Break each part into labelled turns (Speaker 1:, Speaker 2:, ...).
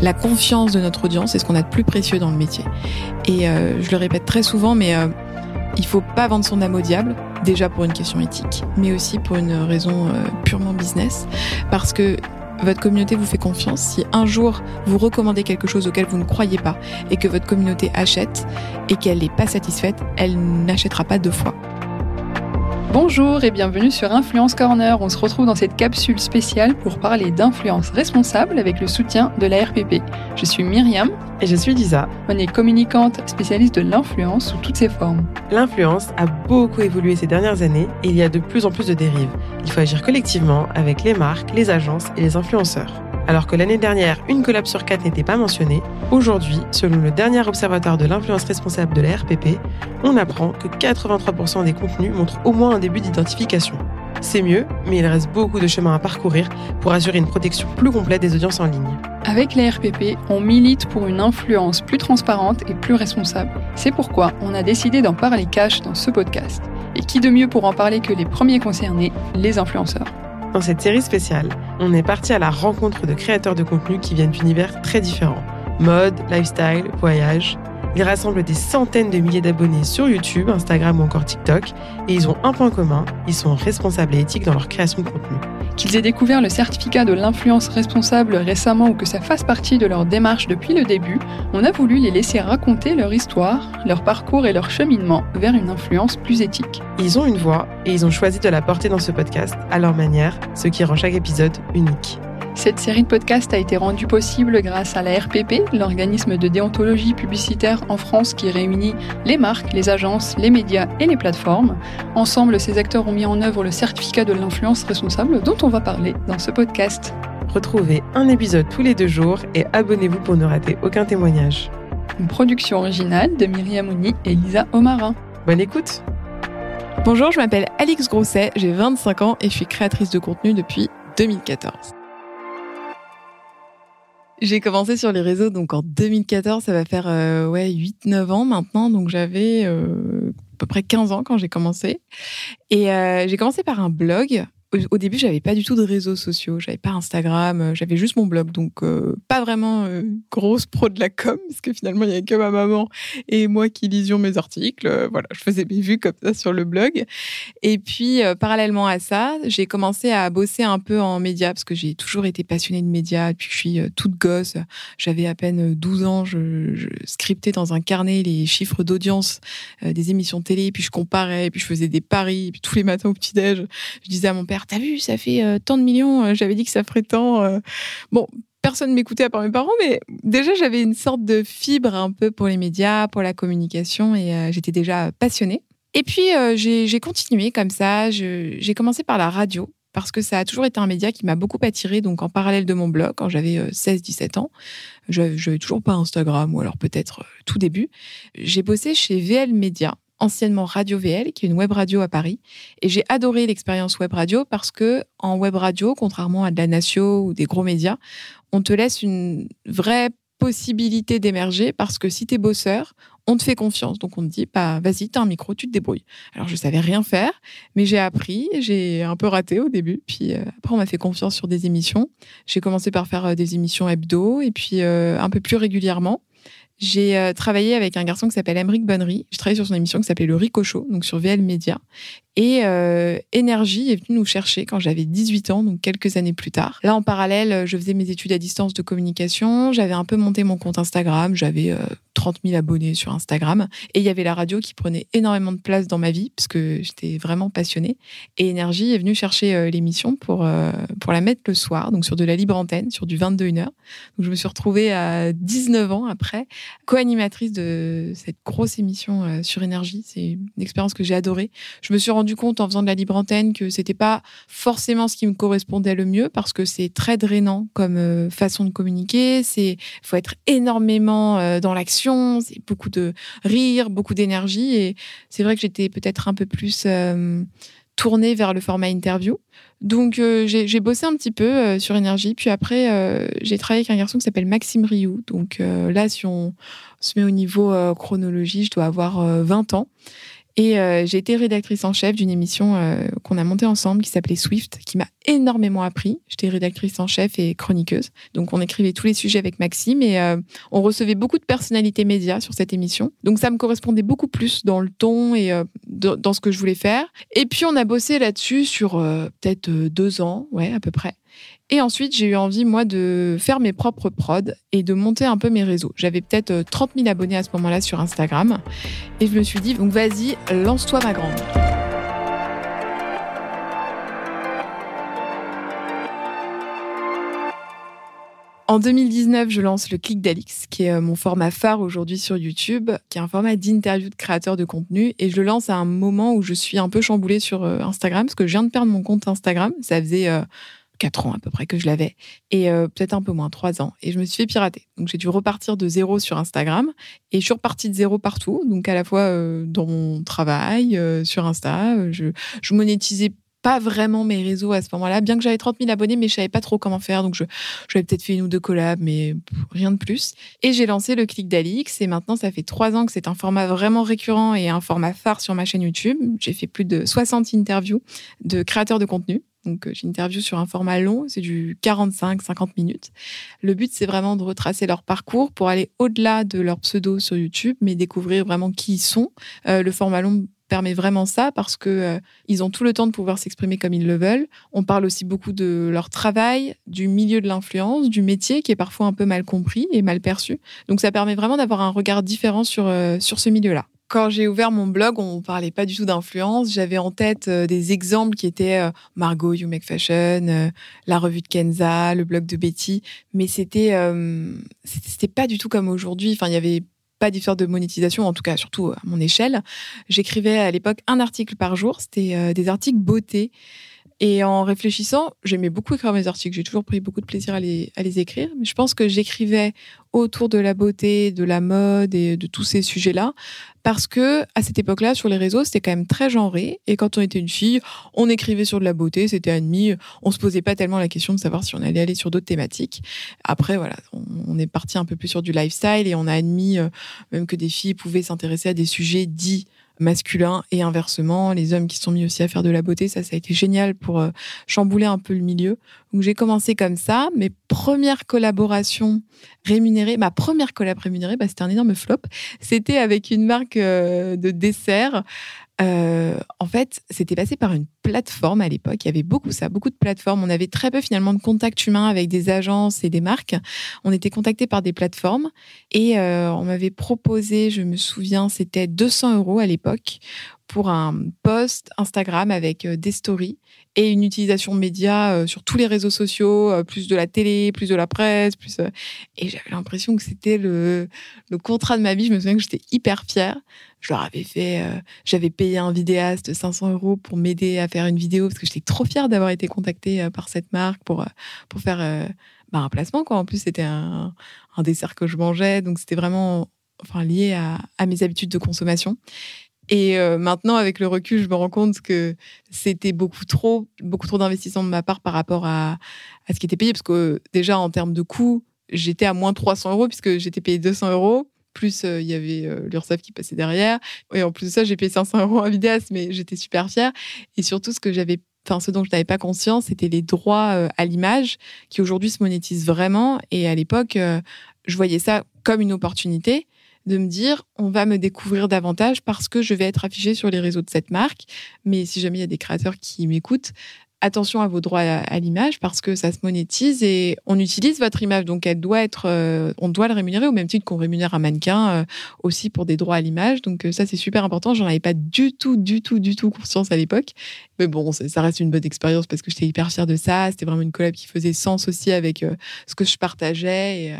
Speaker 1: La confiance de notre audience, c'est ce qu'on a de plus précieux dans le métier. Et je le répète très souvent, mais il faut pas vendre son âme au diable, déjà pour une question éthique, mais aussi pour une raison purement business, parce que votre communauté vous fait confiance, si un jour vous recommandez quelque chose auquel vous ne croyez pas et que votre communauté achète et qu'elle n'est pas satisfaite, elle n'achètera pas deux fois.
Speaker 2: Bonjour et bienvenue sur Influence Corner. On se retrouve dans cette capsule spéciale pour parler d'influence responsable avec le soutien de la RPP. Je suis Myriam.
Speaker 3: Et je suis Lisa.
Speaker 2: On est communicante spécialiste de l'influence sous toutes ses formes.
Speaker 3: L'influence a beaucoup évolué ces dernières années et il y a de plus en plus de dérives. Il faut agir collectivement avec les marques, les agences et les influenceurs. Alors que l'année dernière, une collab sur quatre n'était pas mentionnée, aujourd'hui, selon le dernier observatoire de l'influence responsable de la RPP, on apprend que 83% des contenus montrent au moins un début d'identification. C'est mieux, mais il reste beaucoup de chemin à parcourir pour assurer une protection plus complète des audiences en ligne.
Speaker 2: Avec la RPP, on milite pour une influence plus transparente et plus responsable. C'est pourquoi on a décidé d'en parler cash dans ce podcast. Et qui de mieux pour en parler que les premiers concernés, les influenceurs?
Speaker 3: Dans cette série spéciale, on est parti à la rencontre de créateurs de contenu qui viennent d'univers très différents. Mode, lifestyle, voyage. Ils rassemblent des centaines de milliers d'abonnés sur YouTube, Instagram ou encore TikTok et ils ont un point commun, ils sont responsables et éthiques dans leur création de contenu.
Speaker 2: Qu'ils aient découvert le certificat de l'influence responsable récemment ou que ça fasse partie de leur démarche depuis le début, on a voulu les laisser raconter leur histoire, leur parcours et leur cheminement vers une influence plus éthique.
Speaker 3: Ils ont une voix et ils ont choisi de la porter dans ce podcast à leur manière, ce qui rend chaque épisode unique.
Speaker 2: Cette série de podcasts a été rendue possible grâce à la RPP, l'organisme de déontologie publicitaire en France qui réunit les marques, les agences, les médias et les plateformes. Ensemble, ces acteurs ont mis en œuvre le certificat de l'influence responsable dont on va parler dans ce podcast.
Speaker 3: Retrouvez un épisode tous les deux jours et abonnez-vous pour ne rater aucun témoignage.
Speaker 2: Une production originale de Myriam Ouni et Lisa Omarin.
Speaker 3: Bonne écoute
Speaker 1: Bonjour, je m'appelle Alix Grosset, j'ai 25 ans et je suis créatrice de contenu depuis 2014. J'ai commencé sur les réseaux donc en 2014, ça va faire euh, ouais 8-9 ans maintenant, donc j'avais euh, à peu près 15 ans quand j'ai commencé. Et euh, j'ai commencé par un blog au début, j'avais pas du tout de réseaux sociaux, j'avais pas Instagram, euh, j'avais juste mon blog, donc euh, pas vraiment euh, grosse pro de la com, parce que finalement il y avait que ma maman et moi qui lisions mes articles. voilà, je faisais mes vues comme ça sur le blog. Et puis parallèlement à ça, j'ai commencé à bosser un peu en médias, parce que j'ai toujours été passionnée de médias depuis que je suis toute gosse. J'avais à peine 12 ans, je, je, scriptais dans un carnet les chiffres d'audience des émissions télé, puis je comparais, puis je faisais des paris, puis tous les matins au petit déj, je disais à mon père t'as vu, ça fait euh, tant de millions, euh, j'avais dit que ça ferait tant. Euh. Bon, personne m'écoutait à part mes parents, mais déjà j'avais une sorte de fibre un peu pour les médias, pour la communication, et j'étais déjà passionnée. Et puis j'ai continué comme ça, j'ai commencé par la radio, parce que ça a toujours été un média qui m'a beaucoup attiré donc en parallèle de mon blog, quand j'avais 16-17 ans. Je n'avais toujours pas Instagram, ou alors peut-être tout début. J'ai bossé chez VL Media, anciennement Radio VL, qui est une web radio à Paris. Et j'ai adoré l'expérience web radio parce que en web radio, contrairement à de la Natio ou des gros médias, on te laisse une vraie possibilité d'émerger parce que si tu es bosseur, on te fait confiance. Donc on te dit, bah, vas-y, t'as un micro, tu te débrouilles. Alors je savais rien faire, mais j'ai appris, j'ai un peu raté au début. Puis euh, après, on m'a fait confiance sur des émissions. J'ai commencé par faire euh, des émissions hebdo et puis euh, un peu plus régulièrement. J'ai euh, travaillé avec un garçon qui s'appelle Emeric Bonnery. J'ai travaillé sur son émission qui s'appelait Le Ricochot, donc sur VL Media. Et euh, est venu nous chercher quand j'avais 18 ans, donc quelques années plus tard. Là, en parallèle, je faisais mes études à distance de communication. J'avais un peu monté mon compte Instagram. J'avais 30 euh, 000 abonnés sur Instagram. Et il y avait la radio qui prenait énormément de place dans ma vie, parce que j'étais vraiment passionnée. Et Énergie est venu chercher euh, l'émission pour, pour la mettre le soir, donc sur de la libre antenne, sur du 21h. Donc je me suis retrouvée à 19 ans après, co-animatrice de cette grosse émission sur Énergie. C'est une expérience que j'ai adorée. Je me suis rendue compte en faisant de la libre antenne que c'était pas forcément ce qui me correspondait le mieux parce que c'est très drainant comme euh, façon de communiquer. C'est faut être énormément euh, dans l'action, c'est beaucoup de rire, beaucoup d'énergie et c'est vrai que j'étais peut-être un peu plus euh, tournée vers le format interview. Donc j'ai bossé un petit peu sur énergie, puis après j'ai travaillé avec un garçon qui s'appelle Maxime Rioux. Donc là, si on se met au niveau chronologie, je dois avoir 20 ans. Et euh, j'ai été rédactrice en chef d'une émission euh, qu'on a montée ensemble qui s'appelait Swift, qui m'a énormément appris. J'étais rédactrice en chef et chroniqueuse. Donc on écrivait tous les sujets avec Maxime et euh, on recevait beaucoup de personnalités médias sur cette émission. Donc ça me correspondait beaucoup plus dans le ton et dans ce que je voulais faire. Et puis on a bossé là-dessus sur peut-être deux ans, ouais, à peu près. Et ensuite, j'ai eu envie, moi, de faire mes propres prods et de monter un peu mes réseaux. J'avais peut-être 30 000 abonnés à ce moment-là sur Instagram. Et je me suis dit, donc vas-y, lance-toi ma grande. En 2019, je lance le Click d'Alix, qui est euh, mon format phare aujourd'hui sur YouTube, qui est un format d'interview de créateurs de contenu. Et je le lance à un moment où je suis un peu chamboulée sur euh, Instagram, parce que je viens de perdre mon compte Instagram. Ça faisait euh, 4 ans à peu près que je l'avais, et euh, peut-être un peu moins, 3 ans. Et je me suis fait pirater. Donc j'ai dû repartir de zéro sur Instagram, et je suis repartie de zéro partout, donc à la fois euh, dans mon travail, euh, sur Insta, je, je monétisais pas vraiment mes réseaux à ce moment-là, bien que j'avais 30 000 abonnés, mais je savais pas trop comment faire. Donc, je, j'avais peut-être fait une ou deux collabs, mais rien de plus. Et j'ai lancé le clic d'Alix. Et maintenant, ça fait trois ans que c'est un format vraiment récurrent et un format phare sur ma chaîne YouTube. J'ai fait plus de 60 interviews de créateurs de contenu. Donc, euh, j'interview sur un format long, c'est du 45-50 minutes. Le but, c'est vraiment de retracer leur parcours pour aller au-delà de leur pseudo sur YouTube, mais découvrir vraiment qui ils sont. Euh, le format long permet vraiment ça parce que euh, ils ont tout le temps de pouvoir s'exprimer comme ils le veulent. On parle aussi beaucoup de leur travail, du milieu de l'influence, du métier qui est parfois un peu mal compris et mal perçu. Donc ça permet vraiment d'avoir un regard différent sur, sur ce milieu-là quand j'ai ouvert mon blog, on parlait pas du tout d'influence. J'avais en tête euh, des exemples qui étaient euh, Margot, You Make Fashion, euh, la revue de Kenza, le blog de Betty, mais c'était c'était pas du tout comme aujourd'hui. Enfin, il y avait pas d'histoire de monétisation, en tout cas surtout à mon échelle. J'écrivais à l'époque un article par jour. C'était des articles beauté. Et en réfléchissant, j'aimais beaucoup écrire mes articles. J'ai toujours pris beaucoup de plaisir à les, à les écrire. Mais je pense que j'écrivais autour de la beauté, de la mode et de tous ces sujets-là. Parce que à cette époque-là, sur les réseaux, c'était quand même très genré. Et quand on était une fille, on écrivait sur de la beauté, c'était admis. On se posait pas tellement la question de savoir si on allait aller sur d'autres thématiques. Après, voilà, on est parti un peu plus sur du lifestyle et on a admis euh, même que des filles pouvaient s'intéresser à des sujets dits masculin et inversement, les hommes qui se sont mis aussi à faire de la beauté, ça, ça a été génial pour euh, chambouler un peu le milieu. Donc j'ai commencé comme ça. Mes premières collaborations rémunérées, ma première collab rémunérée, bah, c'était un énorme flop. C'était avec une marque euh, de dessert euh, en fait, c'était passé par une plateforme à l'époque. Il y avait beaucoup ça, beaucoup de plateformes. On avait très peu finalement de contact humain avec des agences et des marques. On était contacté par des plateformes et euh, on m'avait proposé, je me souviens, c'était 200 euros à l'époque pour un post Instagram avec euh, des stories et une utilisation média euh, sur tous les réseaux sociaux, euh, plus de la télé, plus de la presse, plus et j'avais l'impression que c'était le, le contrat de ma vie. Je me souviens que j'étais hyper fière. Je leur avais fait, j'avais payé un vidéaste 500 euros pour m'aider à faire une vidéo parce que j'étais trop fière d'avoir été contactée par cette marque pour pour faire bah, un placement quoi. En plus c'était un, un dessert que je mangeais, donc c'était vraiment enfin lié à mes habitudes de consommation. Et euh, maintenant, avec le recul, je me rends compte que c'était beaucoup trop, beaucoup trop d'investissement de ma part par rapport à, à ce qui était payé. Parce que déjà, en termes de coût, j'étais à moins 300 euros puisque j'étais payé 200 euros. Plus euh, il y avait euh, l'URSSAF qui passait derrière. Et en plus de ça, j'ai payé 500 euros à Vidéas, mais j'étais super fière. Et surtout, ce que j'avais Enfin, ce dont je n'avais pas conscience, c'était les droits à l'image qui aujourd'hui se monétisent vraiment. Et à l'époque, je voyais ça comme une opportunité de me dire on va me découvrir davantage parce que je vais être affichée sur les réseaux de cette marque. Mais si jamais il y a des créateurs qui m'écoutent, attention à vos droits à, l'image parce que ça se monétise et on utilise votre image. Donc elle doit être euh, on doit le rémunérer au même titre qu'on rémunère un mannequin euh, aussi pour des droits à l'image. Donc euh, ça c'est super important. J'en avais pas du tout du tout du tout conscience à l'époque. Mais bon ça reste une bonne expérience parce que j'étais hyper fière de ça. C'était vraiment une collab qui faisait sens aussi avec ce que je partageais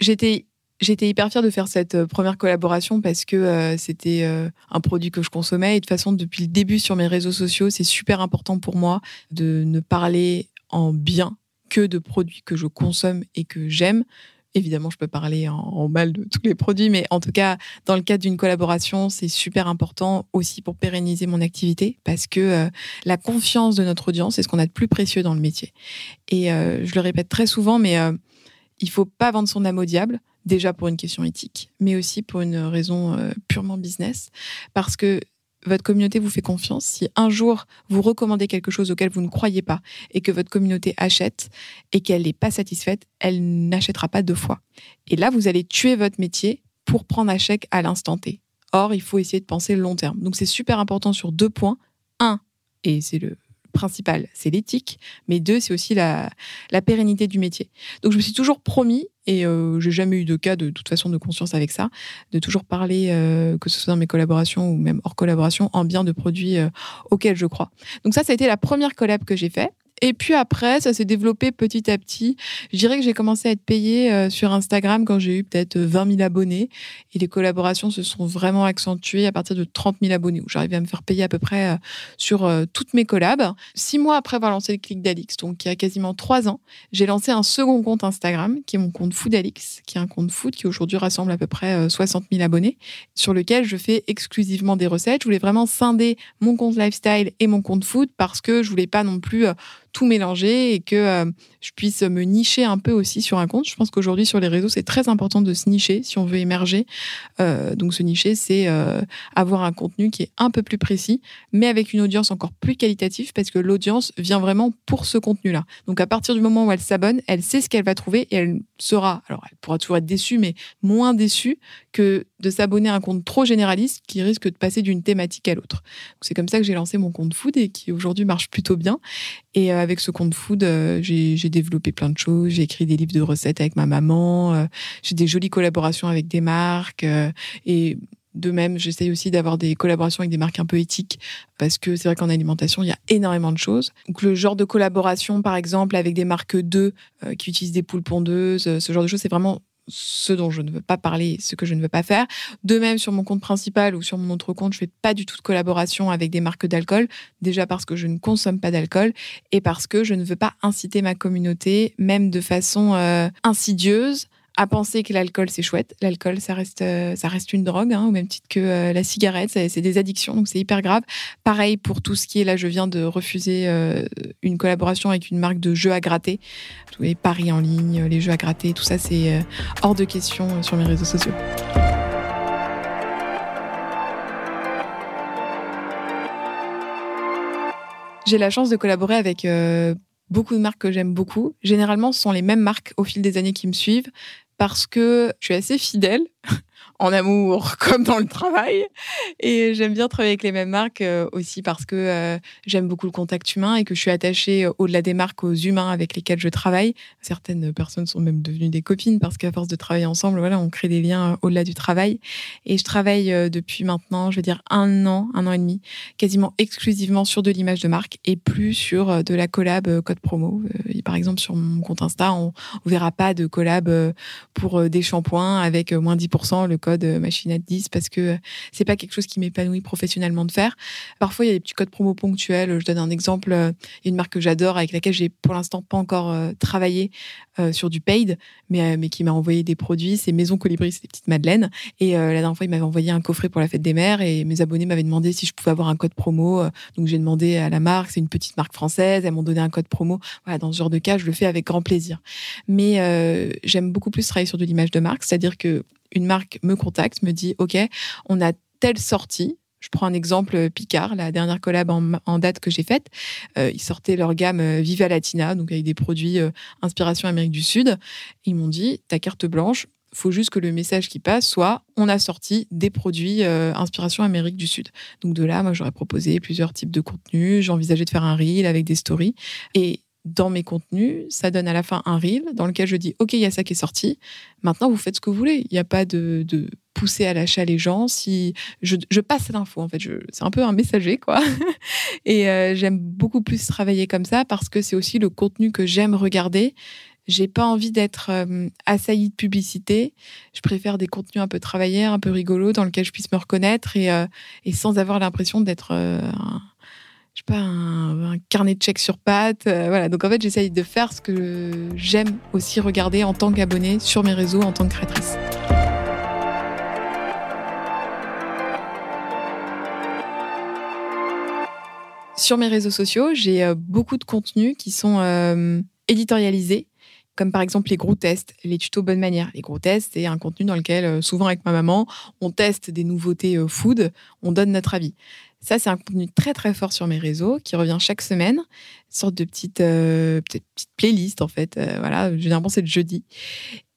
Speaker 1: j'étais J'étais hyper fière de faire cette euh, première collaboration parce que euh, c'était euh, un produit que je consommais. Et de toute façon, depuis le début sur mes réseaux sociaux, c'est super important pour moi de ne parler en bien que de produits que je consomme et que j'aime. Évidemment, je peux parler en, mal de tous les produits, mais en tout cas, dans le cadre d'une collaboration, c'est super important aussi pour pérenniser mon activité parce que la confiance de notre audience, c'est ce qu'on a de plus précieux dans le métier. Et je le répète très souvent, mais il faut pas vendre son âme au diable déjà pour une question éthique, mais aussi pour une raison euh, purement business. Parce que votre communauté vous fait confiance, si un jour vous recommandez quelque chose auquel vous ne croyez pas et que votre communauté achète et qu'elle n'est pas satisfaite, elle n'achètera pas deux fois. Et là, vous allez tuer votre métier pour prendre un chèque à l'instant T. Or, il faut essayer de penser long terme. Donc, c'est super important sur deux points. Un, et c'est le principal, c'est l'éthique, mais deux, c'est aussi la, pérennité du métier. Donc je me suis toujours promis, et euh, j'ai jamais eu de cas de, toute façon de conscience avec ça, de toujours parler, euh, que ce soit dans mes collaborations ou même hors collaboration, en bien de produits euh, auxquels je crois. Donc ça, ça a été la première collab que j'ai fait. Et puis après, ça s'est développé petit à petit. Je dirais que j'ai commencé à être payée euh, sur Instagram quand j'ai eu peut-être 20 000 abonnés. Et les collaborations se sont vraiment accentuées à partir de 30 000 abonnés, où j'arrivais à me faire payer à peu près euh, sur euh, toutes mes collabs. Six mois après avoir lancé le Click d'Alix, donc il y a quasiment trois ans, j'ai lancé un second compte Instagram, qui est mon compte Food Alix, qui est un compte food qui aujourd'hui rassemble à peu près 60 000 abonnés, sur lequel je fais exclusivement des recettes. Je voulais vraiment scinder mon compte lifestyle et mon compte food parce que je voulais pas non plus tout mélanger et que euh, je puisse me nicher un peu aussi sur un compte. Je pense qu'aujourd'hui sur les réseaux, c'est très important de se nicher si on veut émerger. Euh, donc se nicher, c'est euh, avoir un contenu qui est un peu plus précis, mais avec une audience encore plus qualitative parce que l'audience vient vraiment pour ce contenu-là. Donc à partir du moment où elle s'abonne, elle sait ce qu'elle va trouver et elle sera, alors elle pourra toujours être déçue, mais moins déçue que de s'abonner à un compte trop généraliste qui risque de passer d'une thématique à l'autre. C'est comme ça que j'ai lancé mon compte food et qui aujourd'hui marche plutôt bien. Et euh, avec ce compte food, euh, j'ai développé plein de choses. J'ai écrit des livres de recettes avec ma maman. Euh, j'ai des jolies collaborations avec des marques. et de même, j'essaye aussi d'avoir des collaborations avec des marques un peu éthiques parce que c'est vrai qu'en alimentation, il y a énormément de choses. Donc le genre de collaboration, par exemple, avec des marques 2 qui utilisent des poules pondeuses, ce genre de choses, c'est vraiment ce dont je ne veux pas parler, ce que je ne veux pas faire. De même, sur mon compte principal ou sur mon autre compte, je fais pas du tout de collaboration avec des marques d'alcool. Déjà parce que je ne consomme pas d'alcool et parce que je ne veux pas inciter ma communauté, même de façon euh, insidieuse, à penser que l'alcool c'est chouette. L'alcool ça reste euh, ça reste une drogue, hein, au même titre que euh, la cigarette, c'est des addictions, donc c'est hyper grave. Pareil pour tout ce qui est là, je viens de refuser euh, une collaboration avec une marque de jeux à gratter, tous les paris en ligne, les jeux à gratter, tout ça c'est hors de question sur mes réseaux sociaux. J'ai la chance de collaborer avec beaucoup de marques que j'aime beaucoup. Généralement, ce sont les mêmes marques au fil des années qui me suivent parce que je suis assez fidèle en amour comme dans le travail. Et j'aime bien travailler avec les mêmes marques euh, aussi parce que euh, j'aime beaucoup le contact humain et que je suis attachée euh, au-delà des marques aux humains avec lesquels je travaille. Certaines personnes sont même devenues des copines parce qu'à force de travailler ensemble, voilà, on crée des liens au-delà du travail. Et je travaille depuis maintenant, je veux dire un an, un an et demi, quasiment exclusivement sur de l'image de marque et plus sur de la collab code promo. Par exemple, sur mon compte Insta, on, ne verra pas de collab pour des shampoings avec moins 10% le code machine à 10 parce que c'est pas quelque chose qui m'épanouit professionnellement de faire. Parfois, il y a des petits codes promo ponctuels. Je donne un exemple. Il y a une marque que j'adore avec laquelle j'ai pour l'instant pas encore euh, travaillé euh, sur du paid, mais, euh, mais qui m'a envoyé des produits. C'est Maison Colibri, c'est des petites madeleines. Et la dernière fois, il m'avait envoyé un coffret pour la fête des mères et mes abonnés m'avaient demandé si je pouvais avoir un code promo. Donc, j'ai demandé à la marque. C'est une petite marque française. Elles m'ont donné un code promo. Dans ce genre de cas, je le fais avec grand plaisir. Mais j'aime beaucoup plus travailler sur de l'image de marque, c'est-à-dire que une marque me contacte, me dit OK, on a telle sortie. Je prends un exemple euh, Picard, la dernière collab en, date que j'ai faite. Euh, ils sortaient leur gamme euh, Viva Latina, donc avec des produits inspiration Amérique du Sud. Ils m'ont dit ta carte blanche, faut juste que le message qui passe soit on a sorti des produits inspiration Amérique du Sud. Donc de là, moi j'aurais proposé plusieurs types de contenus, j'envisageais de faire un reel avec des stories et dans mes contenus, ça donne à la fin un reel dans lequel je dis OK, il y a ça qui est sorti. Maintenant, vous faites ce que vous voulez. Il n'y a pas de, pousser à l'achat les gens. Si je, passe l'info, en fait, c'est un peu un messager, quoi. Et euh, j'aime beaucoup plus travailler comme ça parce que c'est aussi le contenu que j'aime regarder. J'ai pas envie d'être euh, assaillie de publicité. Je préfère des contenus un peu travaillés, un peu rigolos, dans lesquels je puisse me reconnaître et, euh, et sans avoir l'impression d'être un je sais pas, un, carnet de chèques sur pattes. Euh, voilà. Donc en fait, j'essaye de faire ce que j'aime aussi regarder en tant qu'abonné sur mes réseaux en tant que créatrice. Sur mes réseaux sociaux, j'ai euh, beaucoup de contenus qui sont euh, éditorialisés, comme par exemple les gros tests, les tutos bonne manière. Les gros tests, c'est un contenu dans lequel, souvent avec ma maman, on teste des nouveautés food, on donne notre avis Ça, c'est un contenu très très fort sur mes réseaux qui revient chaque semaine, une sorte de petite, euh, petite, playlist en fait. Euh, voilà, généralement c'est le jeudi.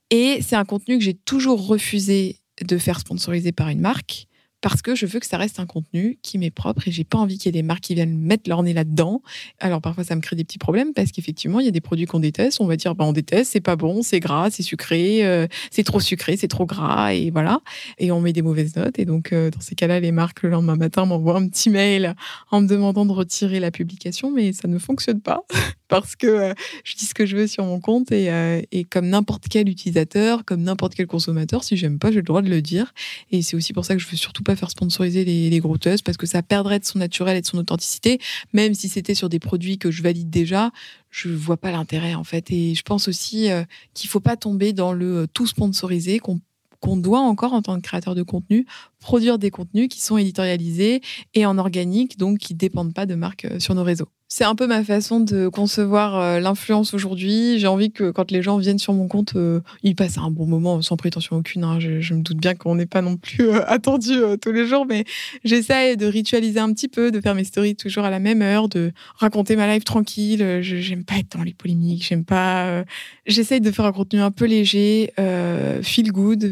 Speaker 1: Et c'est un contenu que j'ai toujours refusé de faire sponsoriser par une marque parce que je veux que ça reste un contenu qui m'est propre et j'ai pas envie qu'il y ait des marques qui viennent mettre leur nez là-dedans. Alors parfois ça me crée des petits problèmes parce qu'effectivement il y a des produits qu'on déteste, on va dire bah, on déteste, c'est pas bon, c'est gras, c'est sucré, euh, c'est trop sucré, c'est trop gras et voilà. Et on met des mauvaises notes et donc euh, dans ces cas-là les marques le lendemain matin m'envoient un petit mail en me demandant de retirer la publication mais ça ne fonctionne pas parce que euh, je dis ce que je veux sur mon compte et, et comme n'importe quel utilisateur, comme n'importe quel consommateur, si j'aime pas j'ai le droit de le dire et c'est aussi pour ça que je veux surtout pas faire sponsoriser les, les parce que ça perdrait de son naturel et de son authenticité. Même si c'était sur des produits que je valide déjà, je vois pas l'intérêt en fait. Et je pense aussi euh, qu'il faut pas tomber dans le euh, tout sponsorisé qu'on qu'on doit encore en tant que créateur de contenu produire des contenus qui sont éditorialisés et en organique, donc qui dépendent pas de marques euh, sur nos réseaux. C'est un peu ma façon de concevoir euh, l'influence aujourd'hui. J'ai envie que quand les gens viennent sur mon compte, euh, ils passent un bon moment sans prétention aucune. Hein. Je, me doute bien qu'on n'est pas non plus attendu tous les jours, mais j'essaie de ritualiser un petit peu, de faire mes stories toujours à la même heure, de raconter ma life tranquille. J'aime pas être dans les polémiques, j'aime pas. J'essaie de faire un contenu un peu léger, feel good,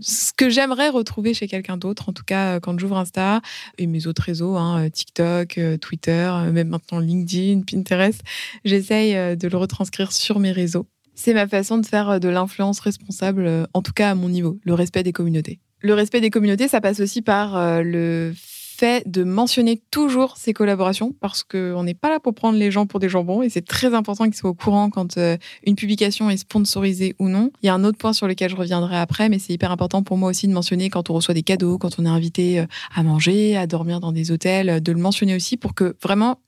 Speaker 1: ce que j'aimerais retrouver chez quelqu'un d'autre, en tout cas euh, quand j'ouvre Insta et mes autres réseaux, hein, euh, TikTok, euh, Twitter, même maintenant LinkedIn, Pinterest, j'essaye de le retranscrire sur mes réseaux. C'est ma façon de faire de l'influence responsable, en tout cas à mon niveau, le respect des communautés. Le respect des communautés, ça passe aussi par le fait de mentionner toujours ces collaborations parce qu'on n'est pas là pour prendre les gens pour des jambons et c'est très important qu'ils soient au courant quand euh, une publication est sponsorisée ou non. Il y a un autre point sur lequel je reviendrai après, mais c'est hyper important pour moi aussi de mentionner quand on reçoit des cadeaux, quand on est invité euh, à manger, à dormir dans des hôtels, euh, de le mentionner aussi pour que vraiment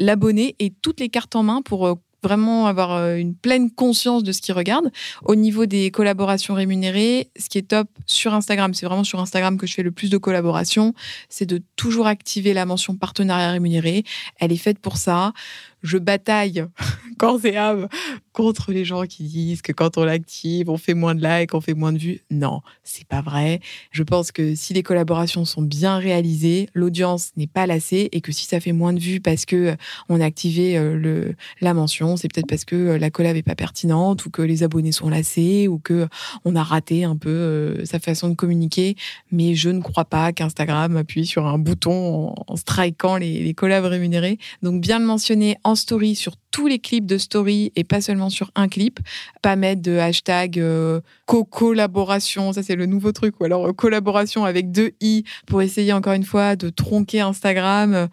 Speaker 1: l'abonné ait toutes les cartes en main pour vraiment avoir euh, une pleine conscience de ce qu'ils regardent. Au niveau des collaborations rémunérées, ce qui est top sur Instagram, c'est vraiment sur Instagram que je fais le plus de collaborations, c'est de toujours activer la mention partenariat rémunéré. Elle est faite pour ça je bataille corps et âme contre les gens qui disent que quand on l'active, on fait moins de likes, on fait moins de vues. Non, c'est pas vrai. Je pense que si les collaborations sont bien réalisées, l'audience n'est pas lassée et que si ça fait moins de vues parce que euh, on a activé euh, le, la mention, c'est peut-être parce que euh, la collab est pas pertinente ou que les abonnés sont lassés ou que on a raté un peu sa façon de communiquer. Mais je ne crois pas qu'Instagram appuie sur un bouton en, strikant les, les collabs rémunérés. Donc bien le mentionner en story sur tous les clips de story et pas seulement sur un clip. Pas mettre de hashtag euh, co-collaboration, ça c'est le nouveau truc, ou alors euh, collaboration avec deux i pour essayer encore une fois de tronquer Instagram.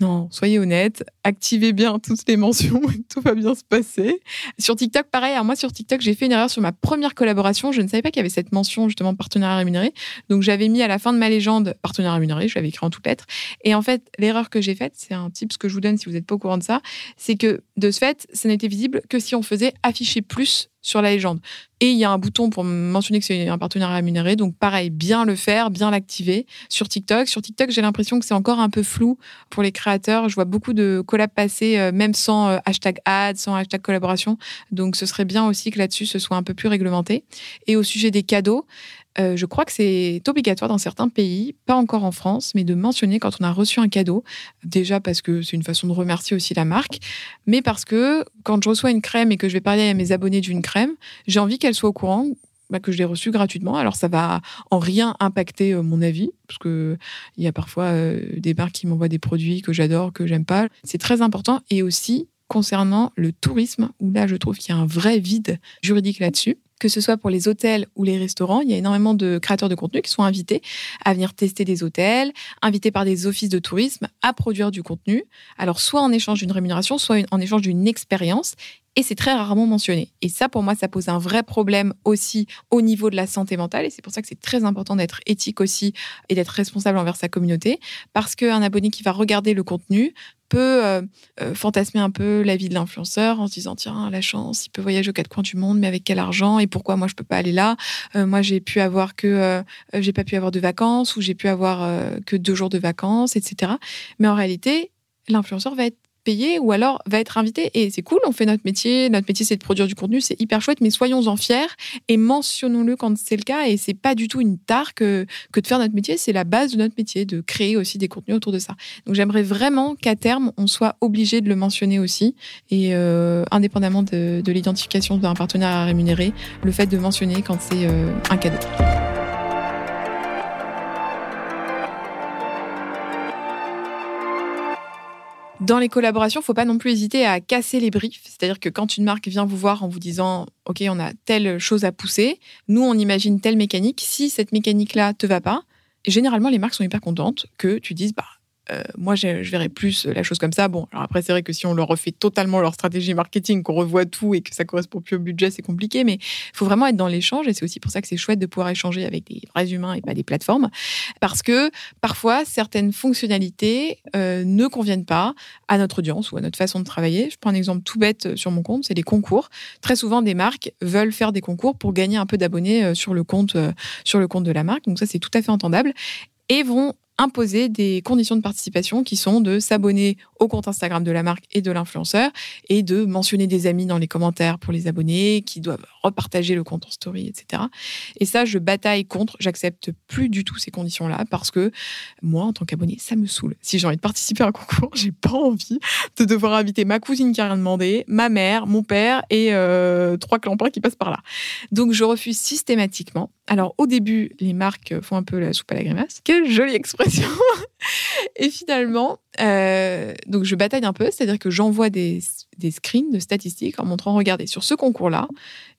Speaker 1: Non, soyez honnête, activez bien toutes les mentions tout va bien se passer. Sur TikTok, pareil, moi sur TikTok, j'ai fait une erreur sur ma première collaboration. Je ne savais pas qu'il y avait cette mention justement partenariat rémunéré. Donc j'avais mis à la fin de ma légende partenariat rémunéré, je l'avais écrit en toutes lettres. Et en fait, l'erreur que j'ai faite, c'est un tip que je vous donne si vous n'êtes pas au courant de ça, c'est que de ce fait, ça n'était visible que si on faisait afficher plus sur la légende. Et il y a un bouton pour mentionner que c'est un partenariat rémunéré. Donc pareil, bien le faire, bien l'activer sur TikTok. Sur TikTok, j'ai l'impression que c'est encore un peu flou pour les créateurs. Je vois beaucoup de collabs passer, euh, même sans euh, hashtag ad, sans hashtag collaboration. Donc ce serait bien aussi que là-dessus, ce soit un peu plus réglementé. Et au sujet des cadeaux, euh, je crois que c'est obligatoire dans certains pays, pas encore en France, mais de mentionner quand on a reçu un cadeau. Déjà parce que c'est une façon de remercier aussi la marque, mais parce que quand je reçois une crème et que je vais parler à mes abonnés d'une crème, j'ai envie qu'elle soit au courant bah, que je l'ai reçue gratuitement. Alors ça va en rien impacter euh, mon avis, parce que il y a parfois euh, des marques qui m'envoient des produits que j'adore, que j'aime pas. C'est très important et aussi concernant le tourisme, où là je trouve qu'il y a un vrai vide juridique là-dessus que ce soit pour les hôtels ou les restaurants, il y a énormément de créateurs de contenu qui sont invités à venir tester des hôtels, invités par des offices de tourisme à produire du contenu. Alors, soit en échange d'une rémunération, soit en échange d'une expérience. Et c'est très rarement mentionné. Et ça, pour moi, ça pose un vrai problème aussi au niveau de la santé mentale. Et c'est pour ça que c'est très important d'être éthique aussi et d'être responsable envers sa communauté. Parce qu'un abonné qui va regarder le contenu peut euh, euh, fantasmer un peu la vie de l'influenceur en se disant tiens la chance il peut voyager aux quatre coins du monde mais avec quel argent? Pourquoi moi je peux pas aller là. Euh, moi j'ai pu avoir que j'ai pas pu avoir de vacances ou j'ai pu avoir que deux jours de vacances etc mais en réalité l'influenceur va être payer ou alors va être invité. Et c'est cool, on fait notre métier. Notre métier, c'est de produire du contenu, c'est hyper chouette, mais soyons-en fiers et mentionnons-le quand c'est le cas. Et c'est pas du tout une tare que, que de faire notre métier, c'est la base de notre métier, de créer aussi des contenus autour de ça. Donc j'aimerais vraiment qu'à terme, on soit obligé de le mentionner aussi. Et euh, indépendamment de, de l'identification d'un partenaire à rémunérer, le fait de mentionner quand c'est euh, un cadeau. Dans les collaborations, faut pas non plus hésiter à casser les briefs. C'est-à-dire que quand une marque vient vous voir en vous disant OK, on a telle chose à pousser, nous on imagine telle mécanique. Si cette mécanique-là te va pas, généralement les marques sont hyper contentes que tu dises bah euh, moi, je, verrais plus la chose comme ça. Bon, alors après, c'est vrai que si on leur refait totalement leur stratégie marketing, qu'on revoit tout et que ça correspond plus au budget, c'est compliqué. Mais il faut vraiment être dans l'échange et c'est aussi pour ça que c'est chouette de pouvoir échanger avec des vrais humains et pas des plateformes. Parce que parfois, certaines fonctionnalités euh, ne conviennent pas à notre audience ou à notre façon de travailler. Je prends un exemple tout bête sur mon compte, c'est les concours. Très souvent, des marques veulent faire des concours pour gagner un peu d'abonnés euh, sur le compte, sur le compte de la marque. Donc ça, c'est tout à fait entendable et vont imposer des conditions de participation qui sont de s'abonner au compte Instagram de la marque et de l'influenceur et de mentionner des amis dans les commentaires pour les abonnés qui doivent repartager le compte en story, etc. Et ça, je bataille contre. J'accepte plus du tout ces conditions-là parce que moi, en tant qu'abonné, ça me saoule. Si j'ai envie de participer à un concours, j'ai pas envie de devoir inviter ma cousine qui a rien demandé, ma mère, mon père et euh, trois clampins qui passent par là. Donc, je refuse systématiquement. Alors, au début, les marques font un peu la soupe à la grimace. Quelle jolie expression et finalement, euh, donc je bataille un peu, c'est-à-dire que j'envoie des, des screens de statistiques en montrant, regardez, sur ce concours-là,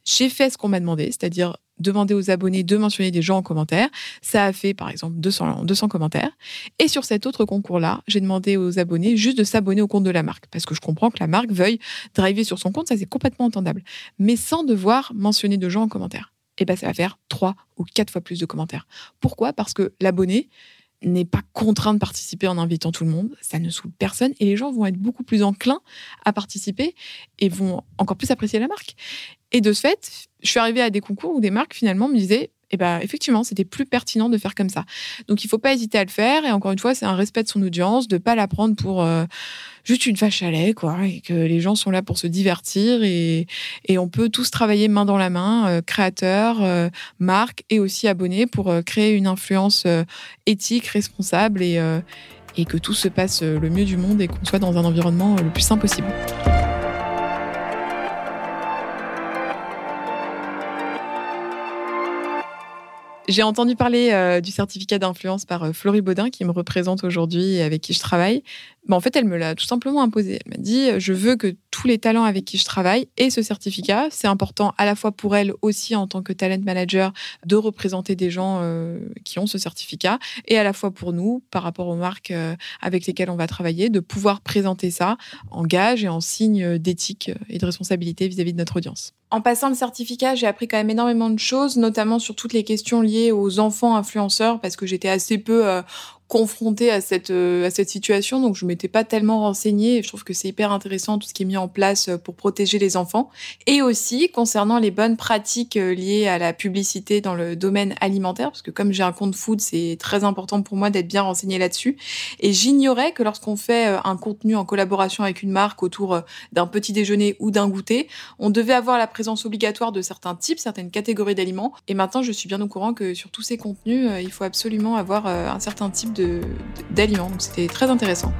Speaker 1: j'ai fait ce qu'on m'a demandé, c'est-à-dire demander aux abonnés de mentionner des gens en commentaire. Ça a fait, par exemple, 200, 200 commentaires. Et sur cet autre concours-là, j'ai demandé aux abonnés juste de s'abonner au compte de la marque. Parce que je comprends que la marque veuille driver sur son compte, ça c'est complètement entendable. Mais sans devoir mentionner de gens en commentaire. Et eh bien, ça va faire trois ou quatre fois plus de commentaires. Pourquoi? Parce que l'abonné, n'est pas contraint de participer en invitant tout le monde, ça ne saoule personne et les gens vont être beaucoup plus enclins à participer et vont encore plus apprécier la marque. Et de ce fait, je suis arrivée à des concours où des marques finalement me disaient et ben effectivement, c'était plus pertinent de faire comme ça. Donc il faut pas hésiter à le faire. Et encore une fois, c'est un respect de son audience, de pas la prendre pour euh, juste une vache à lait, quoi. Et que les gens sont là pour se divertir et, et on peut tous travailler main dans la main, euh, créateurs, euh, marques et aussi abonnés pour créer une influence éthique, responsable et, et que tout se passe le mieux du monde et qu'on soit dans un environnement le plus sain possible. J'ai entendu parler euh, du certificat d'influence par euh, Florie Baudin, qui me représente aujourd'hui et avec qui je travaille. Mais en fait, elle me l'a tout simplement imposé. Elle m'a dit Je veux que tous les talents avec qui je travaille aient ce certificat. C'est important à la fois pour elle aussi en tant que talent manager de représenter des gens euh, qui ont ce certificat et à la fois pour nous, par rapport aux marques avec lesquelles on va travailler, de pouvoir présenter ça en gage et en signe d'éthique et de responsabilité vis-à-vis -vis de notre audience. En passant le certificat, j'ai appris quand même énormément de choses, notamment sur toutes les questions liées aux enfants influenceurs, parce que j'étais assez peu euh, confrontée à cette euh, à cette situation, donc je m'étais pas tellement renseignée. Je trouve que c'est hyper intéressant tout ce qui est mis en place euh, pour protéger les enfants, et aussi concernant les bonnes pratiques euh, liées à la publicité dans le domaine alimentaire, parce que comme j'ai un compte food, c'est très important pour moi d'être bien renseignée là-dessus. Et j'ignorais que lorsqu'on fait un contenu en collaboration avec une marque autour d'un petit déjeuner ou d'un goûter, on devait avoir la présence obligatoire de certains types, certaines catégories d'aliments. Et maintenant, je suis bien au courant que sur tous ces contenus, il faut absolument avoir un certain type de d'aliments. Donc c'était très intéressant.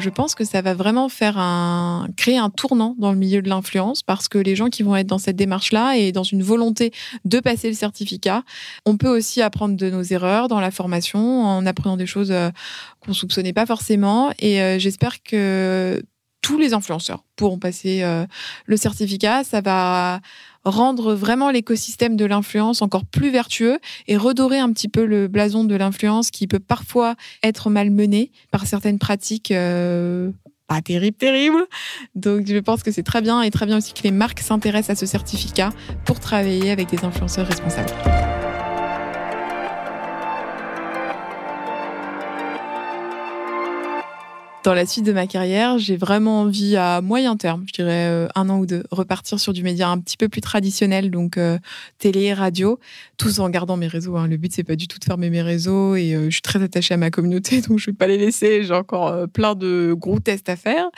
Speaker 1: Je pense que ça va vraiment faire un créer un tournant dans le milieu de l'influence parce que les gens qui vont être dans cette démarche-là et dans une volonté de passer le certificat, on peut aussi apprendre de nos erreurs dans la formation en apprenant des choses euh, qu'on soupçonnait pas forcément et euh, j'espère que tous les influenceurs pourront passer euh, le certificat. Ça va rendre vraiment l'écosystème de l'influence encore plus vertueux et redorer un petit peu le blason de l'influence qui peut parfois être malmené par certaines pratiques euh, pas terribles, terribles. Donc je pense que c'est très bien et très bien aussi que les marques s'intéressent à ce certificat pour travailler avec des influenceurs responsables. Dans la suite de ma carrière, j'ai vraiment envie à moyen terme, je dirais euh, un an ou deux, repartir sur du média un petit peu plus traditionnel, donc euh, télé, radio, tout en gardant mes réseaux. Hein. Le but c'est pas du tout de fermer mes réseaux et euh, je suis très attachée à ma communauté, donc je vais pas les laisser. J'ai encore plein de gros tests à faire.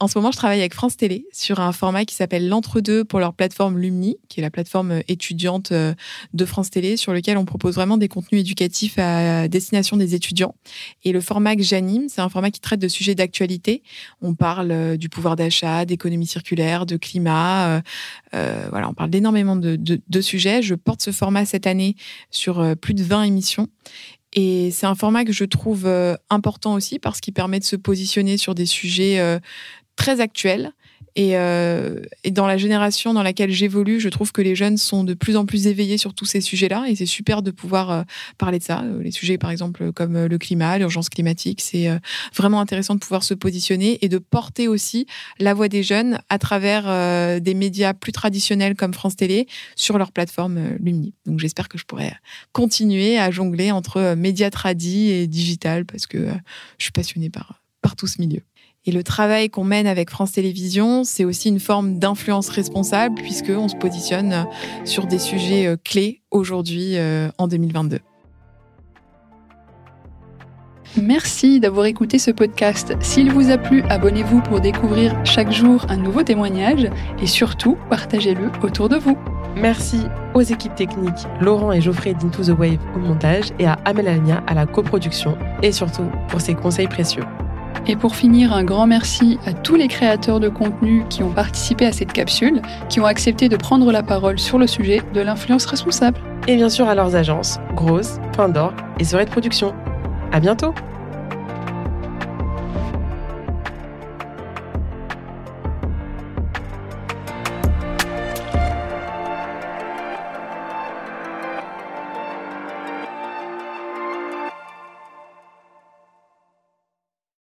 Speaker 1: En ce moment, je travaille avec France Télé sur un format qui s'appelle l'entre-deux pour leur plateforme Lumni, qui est la plateforme étudiante de France Télé, sur lequel on propose vraiment des contenus éducatifs à destination des étudiants. Et le format que j'anime, c'est un format qui traite de sujets d'actualité. On parle euh, du pouvoir d'achat, d'économie circulaire, de climat. Euh, euh, voilà, on parle d'énormément de, de, sujets. Je porte ce format cette année sur plus de 20 émissions. Et c'est un format que je trouve important aussi parce qu'il permet de se positionner sur des sujets très actuels euh, et, dans la génération dans laquelle j'évolue, je trouve que les jeunes sont de plus en plus éveillés sur tous ces sujets-là. Et c'est super de pouvoir euh, parler de ça. Euh, les sujets, par exemple, comme le climat, l'urgence climatique, c'est vraiment intéressant de pouvoir se positionner et de porter aussi la voix des jeunes à travers des médias plus traditionnels comme France Télé sur leur plateforme Lumni. Donc j'espère que je pourrai continuer à jongler entre médias tradis et digital parce que je suis passionnée par, par tout ce milieu. Et le travail qu'on mène avec France Télévisions, c'est aussi une forme d'influence responsable puisqu'on se positionne euh, sur des sujets euh, clés aujourd'hui euh, en 2022.
Speaker 2: Merci d'avoir écouté ce podcast. S'il vous a plu, abonnez-vous pour découvrir chaque jour un nouveau témoignage et surtout, partagez-le autour de vous.
Speaker 3: Merci aux équipes techniques Laurent et Geoffrey d'Into the Wave au montage et à Amel Alnia à la coproduction et surtout pour ses conseils précieux.
Speaker 2: Et pour finir, un grand merci à tous les créateurs de contenu qui ont participé à cette capsule, qui ont accepté de prendre la parole sur le sujet de l'influence responsable.
Speaker 3: Et bien sûr à leurs agences, Grosse, Fin d'Or et Serait de Production. À bientôt!